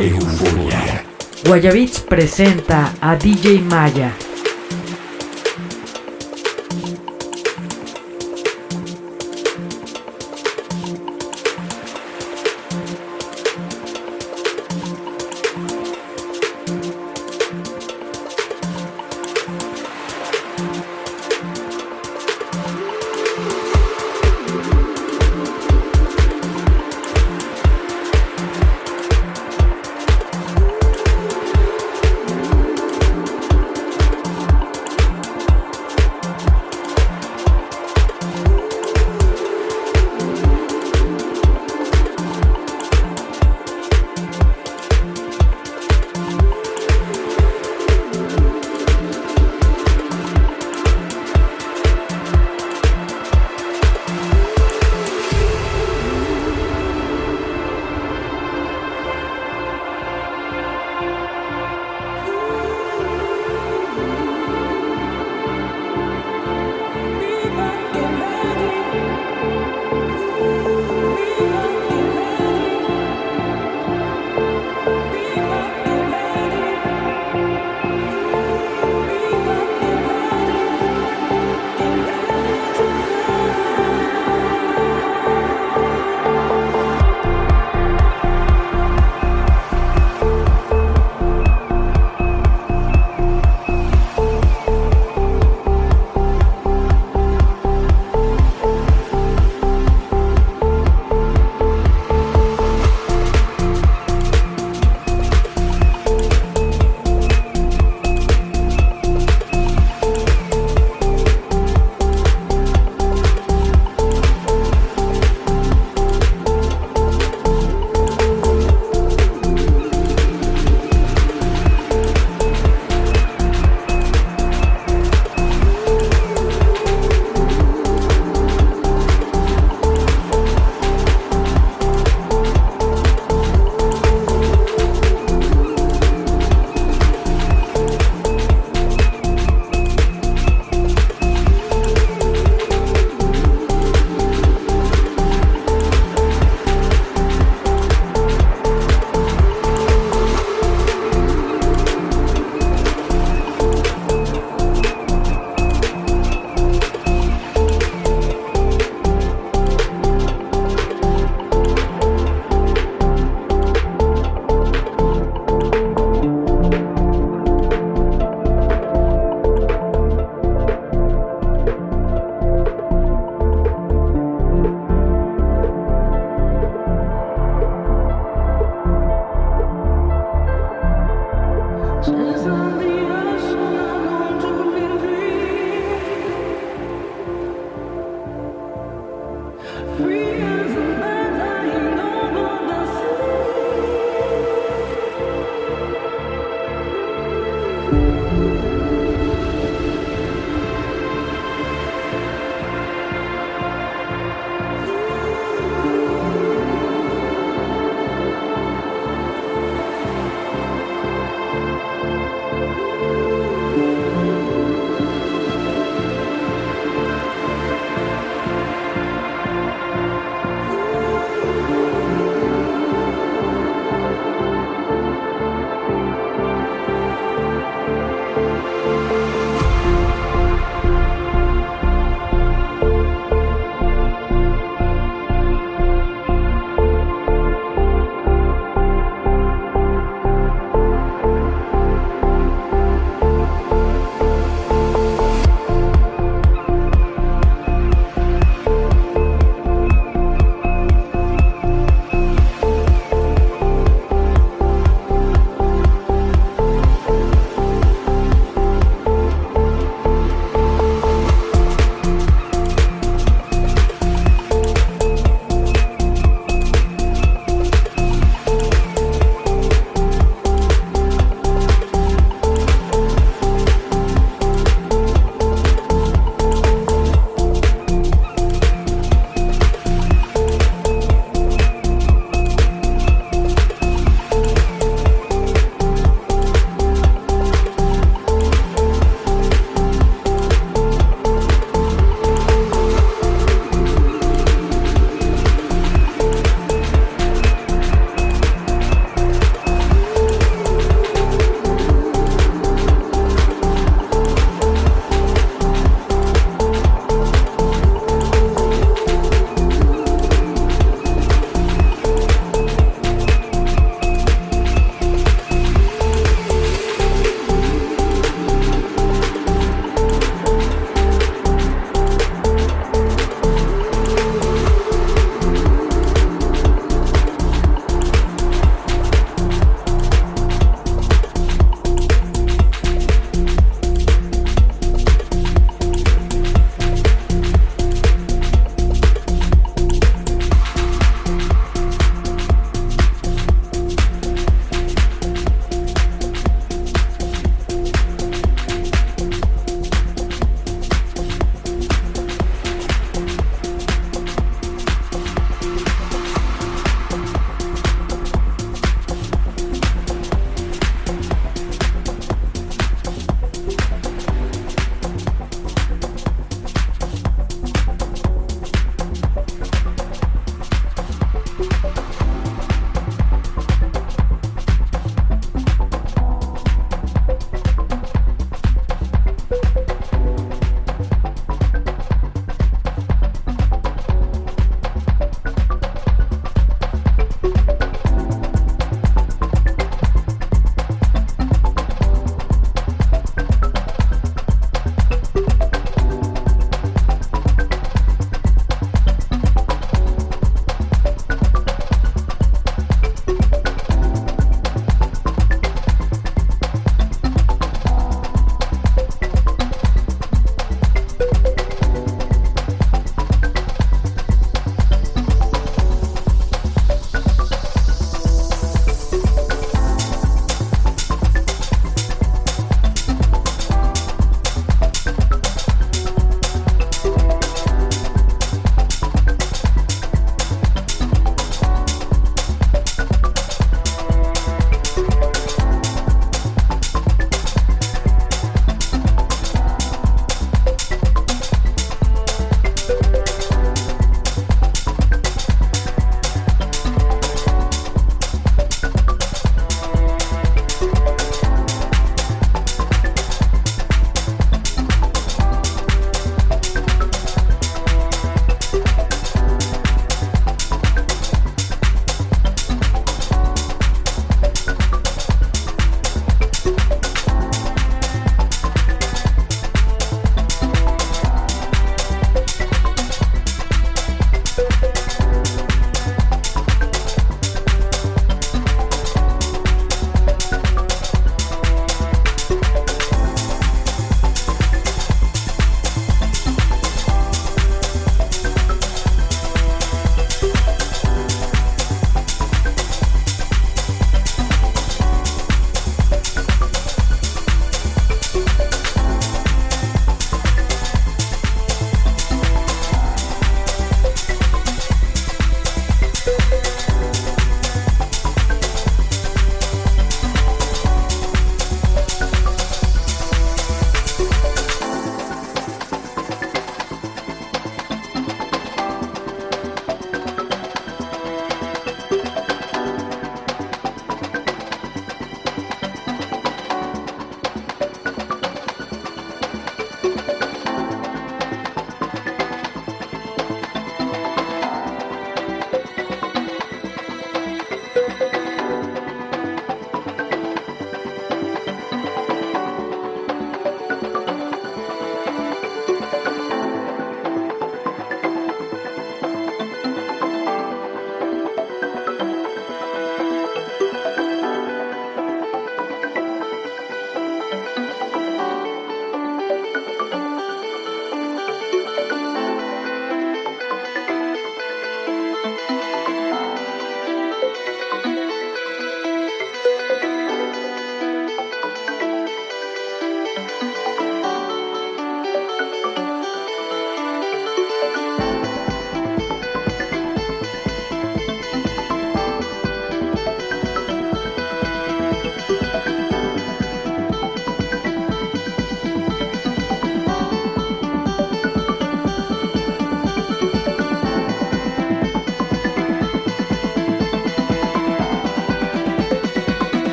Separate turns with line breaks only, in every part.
Euforia.
Presenta a DJ Maya.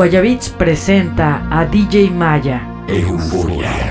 Guayabits presenta a DJ Maya.
Euforia.